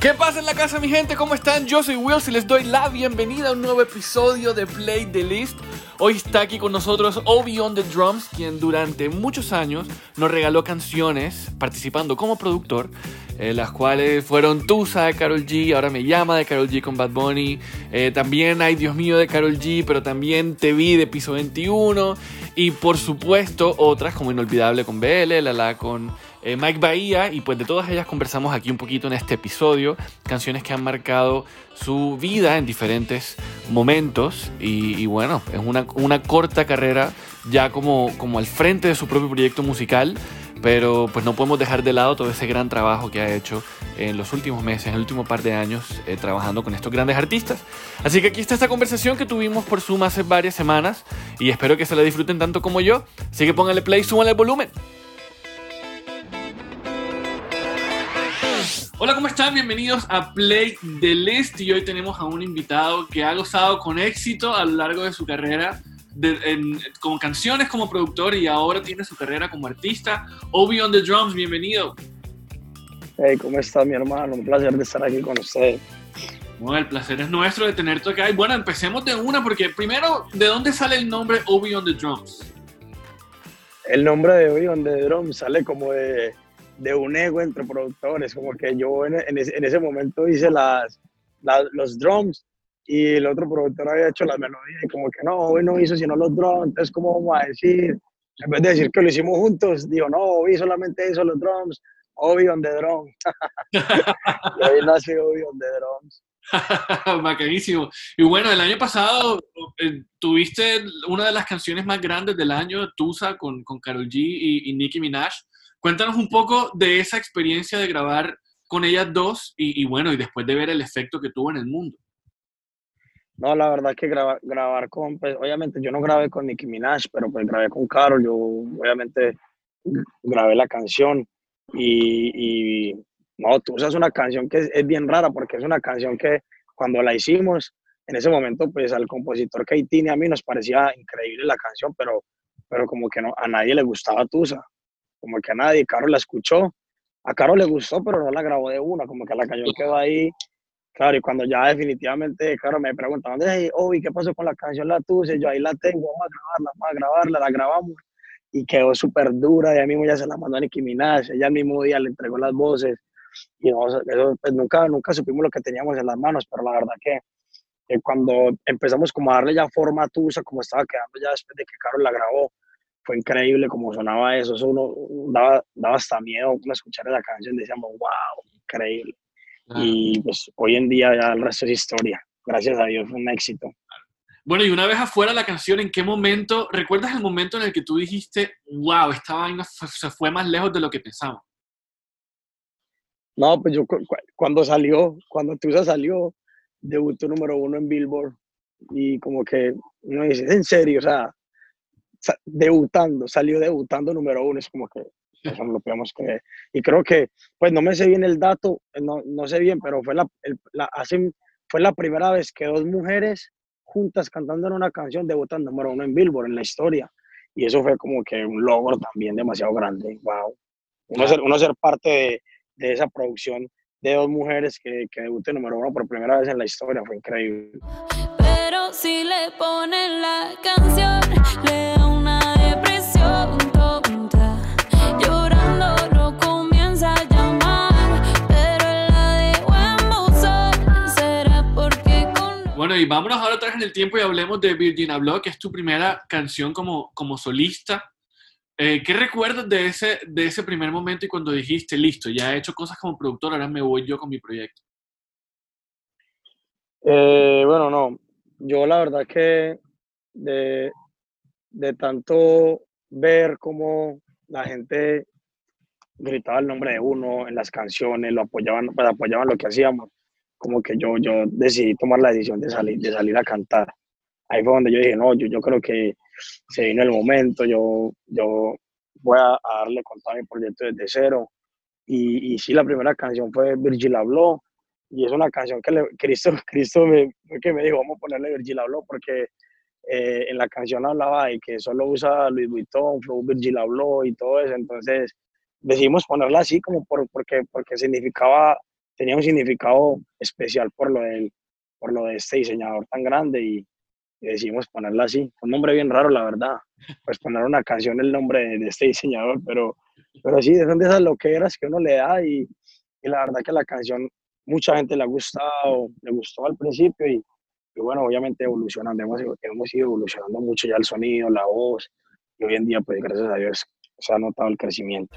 ¿Qué pasa en la casa mi gente? ¿Cómo están? Yo soy Wills y les doy la bienvenida a un nuevo episodio de Play the List. Hoy está aquí con nosotros Obi on the Drums, quien durante muchos años nos regaló canciones participando como productor, eh, las cuales fueron Tusa de Carol G, ahora me llama de Carol G con Bad Bunny, eh, también Ay Dios mío de Carol G, pero también Te vi de Piso 21 y por supuesto otras como Inolvidable con BL, La La con eh, Mike Bahía. Y pues de todas ellas conversamos aquí un poquito en este episodio, canciones que han marcado su vida en diferentes momentos. Y, bueno, es una, una, corta carrera ya como, como al frente de su propio proyecto musical, pero pues no podemos dejar de lado todo ese gran trabajo que ha hecho en los últimos meses, en el último par de años, eh, trabajando con estos grandes artistas. Así que aquí está esta conversación que tuvimos por Zoom hace varias semanas y espero que se la disfruten tanto como yo. Así que pónganle play, súbanle el volumen. Hola, ¿cómo están? Bienvenidos a Play the List y hoy tenemos a un invitado que ha gozado con éxito a lo largo de su carrera con canciones como productor y ahora tiene su carrera como artista. Obi on the Drums, bienvenido. Hey, ¿cómo estás, mi hermano? Un placer de estar aquí con usted. Bueno, el placer es nuestro de tenerte acá. Y bueno, empecemos de una, porque primero, ¿de dónde sale el nombre Obi on the Drums? El nombre de Obi on the Drums sale como de de un ego entre productores, como que yo en, en, ese, momento hice las, los drums y el otro productor había hecho las melodías y como que no, hoy no hizo sino los drums, entonces ¿cómo vamos a decir? En vez de decir que lo hicimos juntos, digo, no, hoy solamente hizo los drums, Obi on the drum. y ahí nació Obi on the drums. Bacanísimo. Y bueno, el año pasado eh, tuviste una de las canciones más grandes del año, Tusa, con, con Karol G y, y Nicki Minaj. Cuéntanos un poco de esa experiencia de grabar con ellas dos y, bueno, y después de ver el efecto que tuvo en el mundo. No, la verdad que grabar, grabar con, pues obviamente yo no grabé con Nicki Minaj, pero pues grabé con Carol, yo obviamente grabé la canción y, y no, tú usas una canción que es, bien rara porque es una canción que cuando la hicimos, en ese momento pues al compositor Keitini a mí nos parecía increíble la canción, pero, pero como que no, a nadie le gustaba Tusa como que a nadie, Caro la escuchó, a Caro le gustó, pero no la grabó de una, como que la canción quedó ahí, claro, y cuando ya definitivamente, Caro me preguntaba, hey, Obi, ¿qué pasó con la canción La Tuce? Yo ahí la tengo, vamos a grabarla, vamos a grabarla, la grabamos, y quedó súper dura, y a mismo ya se la mandó a Nicki Minaj, ella el mismo día le entregó las voces, y eso, pues nunca, nunca supimos lo que teníamos en las manos, pero la verdad que, cuando empezamos como a darle ya forma a Tusa, como estaba quedando ya después de que Caro la grabó, fue increíble como sonaba eso, eso uno daba, daba hasta miedo escuchar esa canción, decíamos, wow, increíble. Y pues hoy en día ya el resto es historia, gracias a Dios, fue un éxito. Bueno, y una vez afuera la canción, ¿en qué momento, recuerdas el momento en el que tú dijiste, wow, esta vaina se fue más lejos de lo que pensaba? No, pues yo cuando salió, cuando Tusa salió, debutó número uno en Billboard y como que uno dice, en serio, o sea, debutando, salió debutando número uno, es como que eso lo podemos creer. Y creo que, pues no me sé bien el dato, no, no sé bien, pero fue la, la, fue la primera vez que dos mujeres juntas cantando en una canción debutan número uno en Billboard en la historia. Y eso fue como que un logro también demasiado grande. Wow. Uno, ser, uno ser parte de, de esa producción de dos mujeres que, que debuten número uno por primera vez en la historia fue increíble. Pero si le ponen la canción, le Bueno, y vámonos ahora atrás en el tiempo y hablemos de Virginia Block, que es tu primera canción como, como solista. Eh, ¿Qué recuerdas de ese, de ese primer momento y cuando dijiste, listo, ya he hecho cosas como productor, ahora me voy yo con mi proyecto? Eh, bueno, no. Yo la verdad que de, de tanto ver cómo la gente gritaba el nombre de uno en las canciones, lo apoyaban, pues apoyaban lo que hacíamos como que yo, yo decidí tomar la decisión de salir, de salir a cantar. Ahí fue donde yo dije, no, yo, yo creo que se vino el momento, yo, yo voy a, darle con todo mi proyecto desde cero. Y, y sí, la primera canción fue Virgil Habló, y es una canción que Cristo, Cristo me, que me dijo, vamos a ponerle Virgil Habló, porque eh, en la canción hablaba de que solo usa Louis Vuitton, Flow Virgil habló y todo eso, entonces decidimos ponerla así como por, porque, porque significaba, tenía un significado especial por lo, del, por lo de este diseñador tan grande y, decidimos ponerla así. Un nombre bien raro, la verdad. Pues poner una canción el nombre de, este diseñador, pero, pero sí, son de esas loqueras que uno le da y, y la verdad que la canción mucha gente le ha gustado, le gustó al principio y, y bueno, obviamente evolucionando, hemos, hemos ido evolucionando mucho ya el sonido, la voz y hoy en día pues gracias a Dios se ha notado el crecimiento.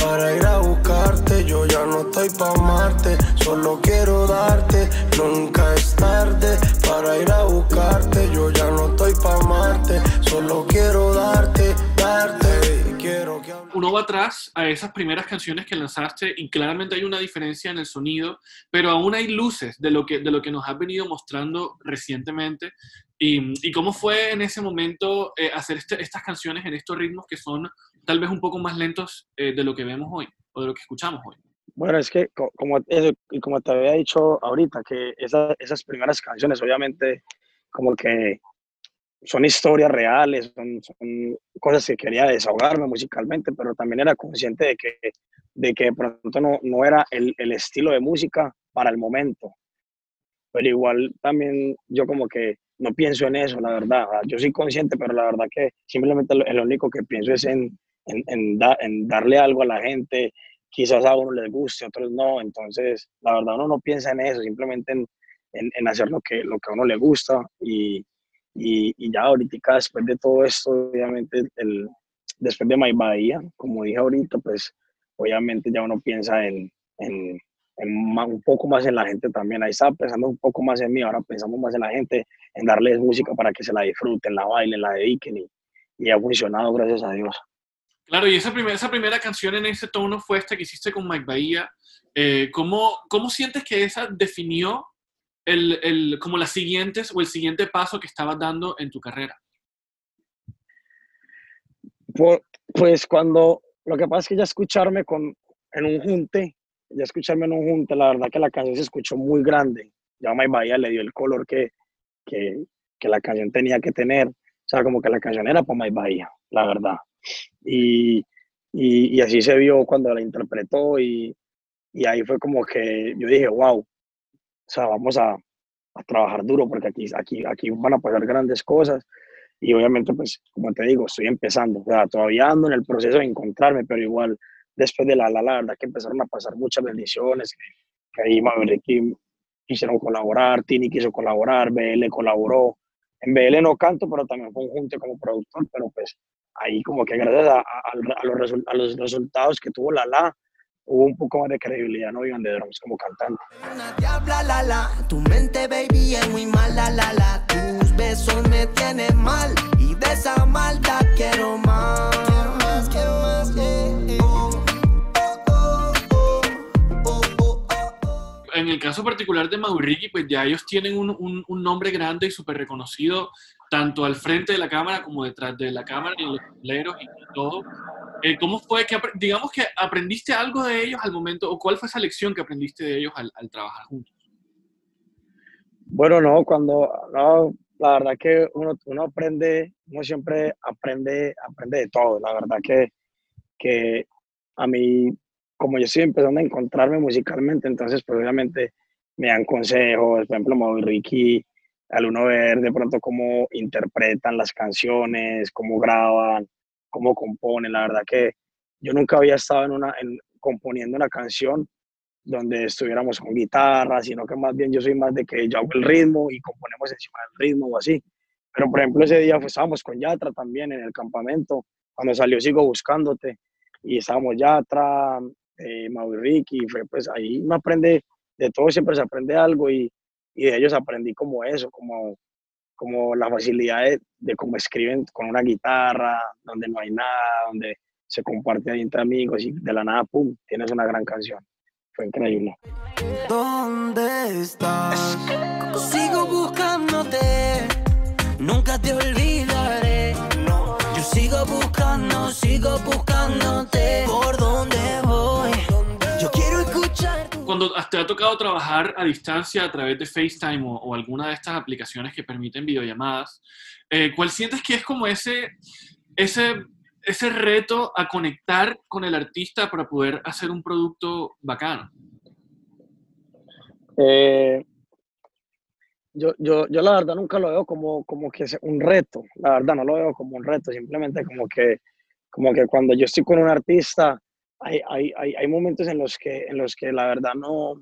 Para ir a buscarte, yo ya no estoy pa' amarte, solo quiero darte. Nunca es tarde para ir a buscarte, yo ya no estoy pa' amarte, solo quiero darte. Uno va atrás a esas primeras canciones que lanzaste y claramente hay una diferencia en el sonido, pero aún hay luces de lo que, de lo que nos has venido mostrando recientemente ¿Y, cómo fue en ese momento eh, hacer este, estas canciones en estos ritmos que son tal vez un poco más lentos eh, de lo que vemos hoy o de lo que escuchamos hoy? Bueno, es que como, como te había dicho ahorita, que esas primeras canciones obviamente como que son historias reales, son, cosas que quería desahogarme musicalmente, pero también era consciente de que de que de pronto no, no era el, el estilo de música para el momento. Pero igual también yo como que no pienso en eso, la verdad. Yo soy consciente, pero la verdad que simplemente lo, único que pienso es en, en, en, darle algo a la gente. Quizás a uno les guste, a otros no. Entonces, la verdad, uno no piensa en eso, simplemente en, en hacer lo que, lo que a uno le gusta. Y, y, ya ahorita, después de todo esto, obviamente, el, después de My Bahía, como dije ahorita, pues obviamente ya uno piensa en, en, un poco más en la gente también. Ahí estaba pensando un poco más en mí, ahora pensamos más en la gente, en darles música para que se la disfruten, la bailen, la dediquen y, y ha funcionado, gracias a Dios. Claro, y esa primera, esa primera canción en ese tono fue esta que hiciste con Mike Bahía. Eh, ¿cómo, ¿Cómo sientes que esa definió el, el, como las siguientes o el siguiente paso que estabas dando en tu carrera? Pues cuando, lo que pasa es que ya escucharme con, en un junte ya escucharme en un junte, la verdad que la canción se escuchó muy grande. Ya May Bahía le dio el color que, que, que, la canción tenía que tener. O sea, como que la canción era para May Bahía, la verdad. Y, y, y, así se vio cuando la interpretó y, y, ahí fue como que yo dije, wow, o sea, vamos a, a trabajar duro porque aquí, aquí, aquí van a pasar grandes cosas. Y obviamente, pues, como te digo, estoy empezando. O sea, todavía ando en el proceso de encontrarme, pero igual después de la la, la verdad que empezaron a pasar muchas bendiciones, que, ahí Maverick quisieron colaborar, Tini quiso colaborar, BL colaboró. En BL no canto, pero también fue un junte como productor, pero pues ahí como que gracias a, a, los, a los, resultados que tuvo la la, hubo un poco más de credibilidad, ¿no? Iban de drums como cantante. Una diabla, la, la. Tu mente, baby, es muy mala, la, la. Tus besos me tienen mal y de esa maldad quiero más. Quiero más, quiero más, en el caso particular de Mauricio, pues ya ellos tienen un, un, nombre grande y súper reconocido, tanto al frente de la cámara como detrás de la cámara, y los tableros y todo. Eh, ¿Cómo fue que, digamos que aprendiste algo de ellos al momento, o cuál fue esa lección que aprendiste de ellos al, al trabajar juntos? Bueno, no, cuando, no, la verdad que uno, aprende, uno siempre aprende, aprende de todo. La verdad que, que a mí como yo estoy empezando a encontrarme musicalmente, entonces pues obviamente me dan consejos, por ejemplo, Mauro Ricky, al uno ver de pronto cómo interpretan las canciones, cómo graban, cómo componen. La verdad que yo nunca había estado en una, en, componiendo una canción donde estuviéramos con guitarra, sino que más bien yo soy más de que yo hago el ritmo y componemos encima del ritmo o así. Pero por ejemplo ese día pues, estábamos con Yatra también en el campamento, cuando salió Sigo Buscándote, y estábamos Yatra, eh, y fue pues ahí uno aprende, de todo siempre se aprende algo y, y de ellos aprendí como eso, como, como la facilidad de, cómo escriben con una guitarra, donde no hay nada, donde se comparte ahí entre amigos y de la nada, ¡pum!, tienes una gran canción. Fue increíble. ¿Dónde estás? Sigo buscándote, nunca te olvidaré. Yo sigo buscando, sigo buscándote. ¿Por dónde voy? Cuando te ha tocado trabajar a distancia a través de FaceTime o, o alguna de estas aplicaciones que permiten videollamadas, eh, ¿cuál sientes que es como ese, ese, ese reto a conectar con el artista para poder hacer un producto bacano? Eh, yo, yo, yo la verdad nunca lo veo como, como que es un reto, la verdad no lo veo como un reto, simplemente como que, como que cuando yo estoy con un artista, hay, hay, hay, hay momentos en los, que, en los que la verdad no,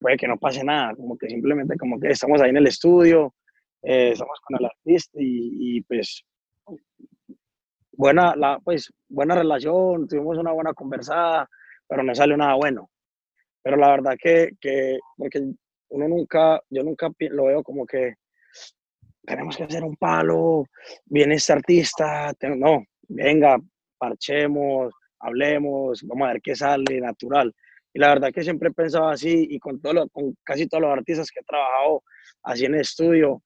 puede que no pase nada, como que simplemente como que estamos ahí en el estudio, eh, estamos con el artista y, y, pues buena, la, pues buena relación, tuvimos una buena conversada, pero no salió nada bueno. Pero la verdad que, que porque uno nunca, yo nunca lo veo como que tenemos que hacer un palo, viene este artista, no, venga, parchemos, hablemos, vamos a ver qué sale natural. Y la verdad que siempre he pensado así y con, todo lo- con casi todos los artistas que he trabajado así en el estudio,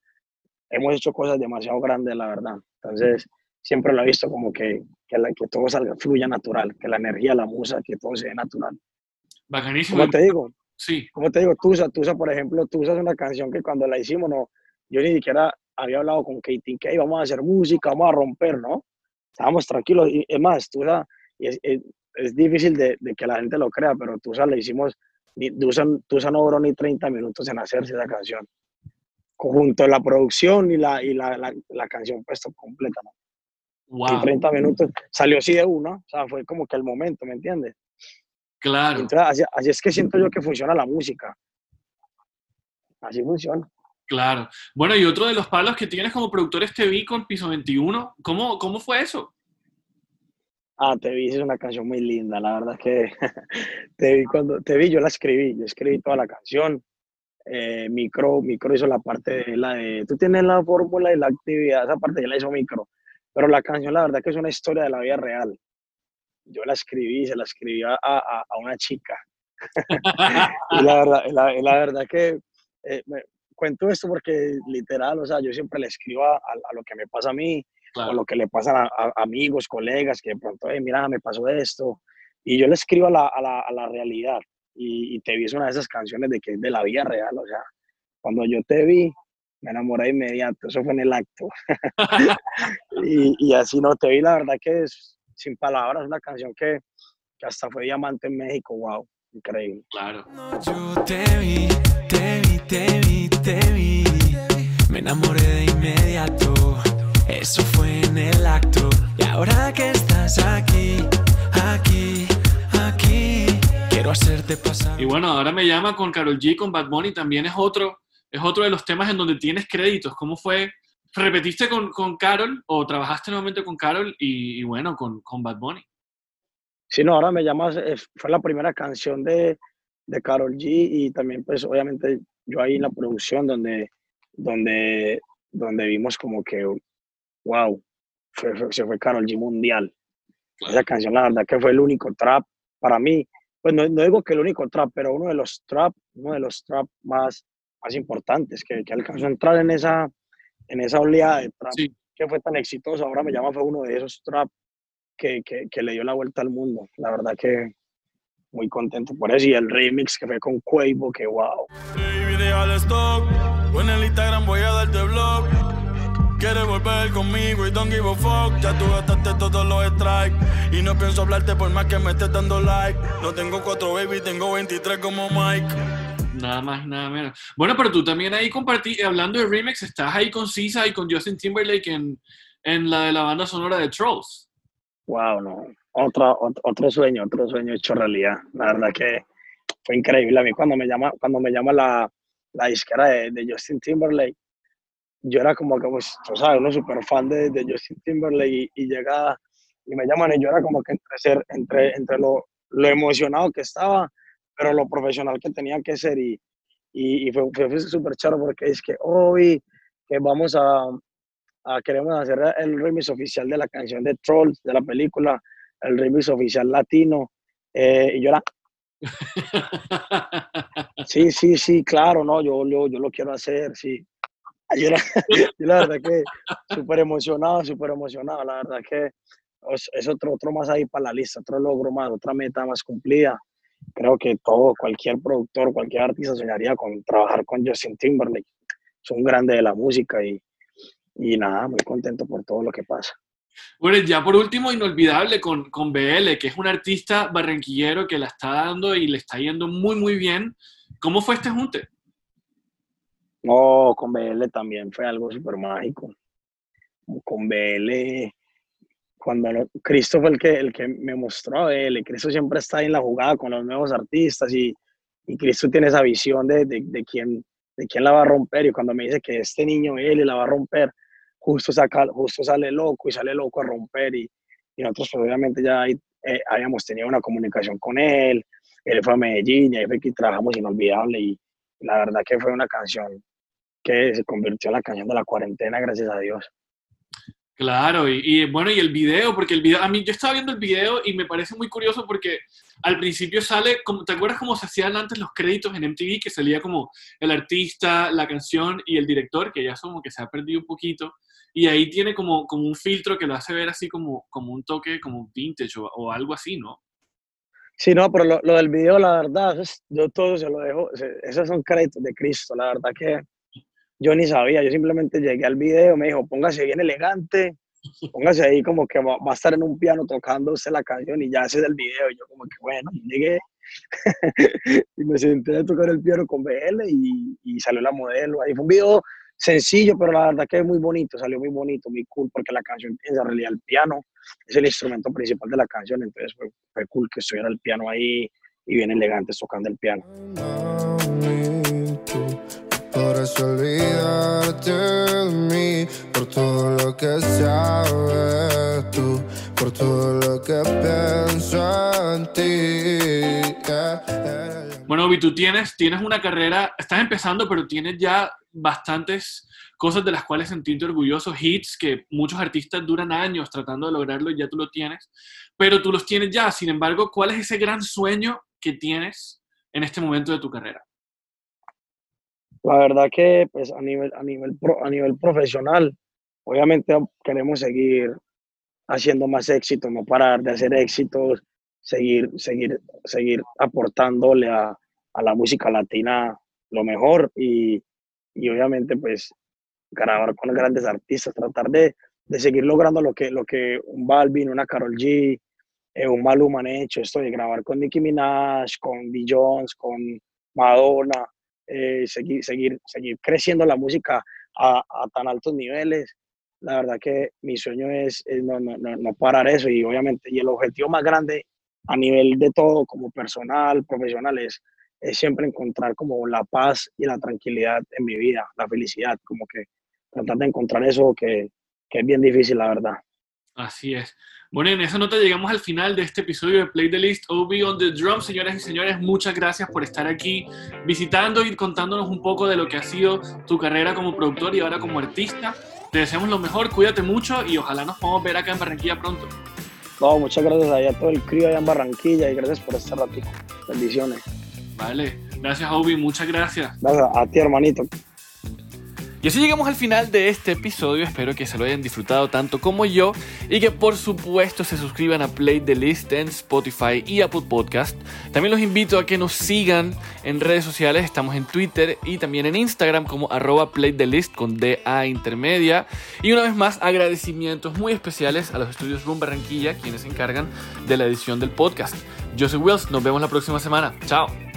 hemos hecho cosas demasiado grandes, la verdad. Entonces, siempre lo he visto como que, que, la- que todo salga, fluya natural, que la energía, la musa, que todo se dé natural. Bacanísimo. Como te digo, Sí, como te digo, Tusa, Tusa, por ejemplo, Tusa es una canción que cuando la hicimos, no, yo ni siquiera había hablado con Katie, que "Hey, vamos a hacer música, vamos a romper, ¿no? Estábamos tranquilos. Y es más, Tusa, y es, es, es difícil de, de, que la gente lo crea, pero Tusa la hicimos, ni, Tusa, Tusa no duró ni 30 minutos en hacerse esa canción. Junto a la producción y la, y la, la, la canción puesta completa, ¿no? wow. En 30 minutos salió así de uno, o sea, fue como que el momento, ¿me entiendes? Claro. Entonces, así, así, es que siento yo que funciona la música. Así funciona. Claro. Bueno, y otro de los palos que tienes como productor es Te Vi con Piso 21. ¿Cómo, cómo fue eso? Ah, Te Vi es una canción muy linda, la verdad que Te Vi cuando Te Vi yo la escribí, yo escribí toda la canción. Eh, micro, micro hizo la parte de la de, tú tienes la fórmula y la actividad, esa parte ya la hizo Micro, pero la canción la verdad que es una historia de la vida real. Yo la escribí, se la escribí a, a, una chica. y la verdad, la, que eh, cuento esto porque literal, o sea, yo siempre le escribo a, a lo que me pasa a mí, claro. o lo que le pasa a, a, amigos, colegas, que de pronto, hey, mira, me pasó esto, y yo le escribo a la, a la, a la realidad, y, y, te vi es una de esas canciones de que es de la vida real, o sea, cuando yo te vi, me enamoré de inmediato, eso fue en el acto, y, y, así no, te vi, la verdad que es, sin palabras, una canción que, que hasta fue diamante en México, wow, increíble. Claro. Yo te vi, te vi, te vi, te vi, me enamoré de inmediato, eso fue en el acto, y ahora que estás aquí, aquí, aquí, quiero hacerte pasar. Y bueno, ahora me llama con Carol G, con Bad Bunny, también es otro, es otro de los temas en donde tienes créditos, ¿cómo fue? ¿Repetiste con, con Carol o trabajaste nuevamente con Carol y, y bueno, con, con Bad Bunny? Sí, no, ahora me llamas, fue la primera canción de, de Carol G y también pues obviamente yo ahí en la producción donde, donde, donde vimos como que, wow, fue, fue, se fue Carol G mundial. Claro. Esa canción la verdad que fue el único trap para mí, pues no, no, digo que el único trap, pero uno de los trap, uno de los trap más, más importantes que, que alcanzó a entrar en esa, en esa oleada de trap sí. que fue tan exitoso. Ahora me llama fue uno de esos trap que, que, que, le dio la vuelta al mundo. La verdad que muy contento por eso. Y el remix que fue con Quavo, que wow. Baby, deja el stock. O en el Instagram voy a darte blog. Quieres volver conmigo y don't give a fuck. Ya tú gastaste todos los strikes. Y no pienso hablarte por más que me estés dando like. No tengo cuatro baby, tengo 23 como Mike. Nada más, nada menos. Bueno, pero tú también ahí compartí, hablando de remix, estás ahí con Sisa y con Justin Timberlake en, en la de la banda sonora de Trolls. Wow, no. Otro, otro, otro, sueño, otro sueño hecho realidad. La verdad que fue increíble. A mí cuando me llama, cuando me llama la, la disquera de, de, Justin Timberlake, yo era como que, pues, tú sabes, uno súper fan de, de, Justin Timberlake y, y, llega y me llaman y yo era como que entre, ser, entre, entre lo, lo emocionado que estaba, pero lo profesional que tenía que ser y, y, y fue, fue, súper charo porque es que hoy que vamos a, a, queremos hacer el remix oficial de la canción de Trolls, de la película, el remix oficial latino, eh, y yo era... Sí, sí, sí, claro, no, yo, yo, yo lo quiero hacer, sí. Yo, era, yo la verdad que súper emocionado, súper emocionado, la verdad que es, es, otro, otro más ahí para la lista, otro logro más, otra meta más cumplida. creo que todo, cualquier productor, cualquier artista soñaría con trabajar con Justin Timberlake. Es un grande de la música y, y nada, muy contento por todo lo que pasa. Bueno, ya por último, inolvidable con, con BL, que es un artista barranquillero que la está dando y le está yendo muy, muy bien. ¿Cómo fue este junte? No, con BL también fue algo súper mágico. Con BL, cuando no- Cristo fue el que, el que me mostró a BL, Cristo siempre está ahí en la jugada con los nuevos artistas y, y Cristo tiene esa visión de, de, de quién, de quién la va a romper. Y cuando me dice que este niño BL la va a romper, justo, saca, justo sale loco y sale loco a romper. Y, y nosotros pues, obviamente ya eh, habíamos tenido una comunicación con él, él fue a Medellín y ahí fue que trabajamos inolvidable. Y la verdad que fue una canción que se convirtió en la canción de la cuarentena, gracias a Dios. Claro, y, y, bueno, y el video, porque el video, a mí yo estaba viendo el video y me parece muy curioso porque al principio sale, como, ¿te acuerdas cómo se hacían antes los créditos en MTV? Que salía como el artista, la canción y el director, que ya como que se ha perdido un poquito, y ahí tiene como, como un filtro que lo hace ver así como, como un toque como vintage o, o algo así, ¿no? Sí, no, pero lo, lo del video, la verdad, yo todo se lo dejo, esos son créditos de Cristo, la verdad que yo ni sabía, yo simplemente llegué al video, me dijo, póngase bien elegante, póngase ahí como que va, va a estar en un piano tocando usted la canción y ya ese es el video, y yo como que bueno, llegué. Y me senté a tocar el piano con BL y, y salió la modelo, ahí fue un video sencillo, pero la verdad que es muy bonito, salió muy bonito, muy cool, porque la canción en realidad el piano es el instrumento principal de la canción, entonces fue, fue cool que estuviera el piano ahí y bien elegantes tocando el piano. Eso olvídate de mí, por todo lo que sabes tú, por todo lo que pienso en ti. Bueno, Obi, tú tienes, tienes una carrera, estás empezando, pero tienes ya bastantes cosas de las cuales sentirte orgulloso, hits que muchos artistas duran años tratando de lograrlo y ya tú lo tienes, pero tú los tienes ya. Sin embargo, ¿cuál es ese gran sueño que tienes en este momento de tu carrera? La verdad que pues a nivel, a nivel, a nivel profesional, obviamente queremos seguir haciendo más éxito, no parar de hacer éxitos, seguir, seguir, seguir aportándole a, a la música latina lo mejor y, y obviamente pues grabar con grandes artistas, tratar de, de seguir logrando lo que, lo que un Balvin, una Karol G, eh, un Maluma han hecho, esto de grabar con Nicki Minaj, con Jones, con Madonna, eh, seguir, seguir, seguir creciendo la música a, tan altos niveles. La verdad que mi sueño es, es no, no, no, no parar eso y obviamente, y el objetivo más grande a nivel de todo, como personal, profesional, es, es siempre encontrar como la paz y la tranquilidad en mi vida, la felicidad, como que tratar de encontrar eso que, que es bien difícil, la verdad. Así es. Bueno, en esa nota llegamos al final de este episodio de Play the List Obi on the Drum. Señoras y señores, muchas gracias por estar aquí visitando y contándonos un poco de lo que ha sido tu carrera como productor y ahora como artista. Te deseamos lo mejor, cuídate mucho y ojalá nos podamos ver acá en Barranquilla pronto. No, muchas gracias a todo el crío allá en Barranquilla y gracias por este ratito. Bendiciones. Vale, gracias Obi, muchas gracias. Gracias a ti, hermanito. Y así llegamos al final de este episodio. Espero que se lo hayan disfrutado tanto como yo y que por supuesto se suscriban a Play the List en Spotify y Apple Podcast. También los invito a que nos sigan en redes sociales. Estamos en Twitter y también en Instagram como arroba Play the List con DA intermedia. Y una vez más, agradecimientos muy especiales a los estudios Room Barranquilla, quienes se encargan de la edición del podcast. Yo soy Wills, nos vemos la próxima semana. Chao.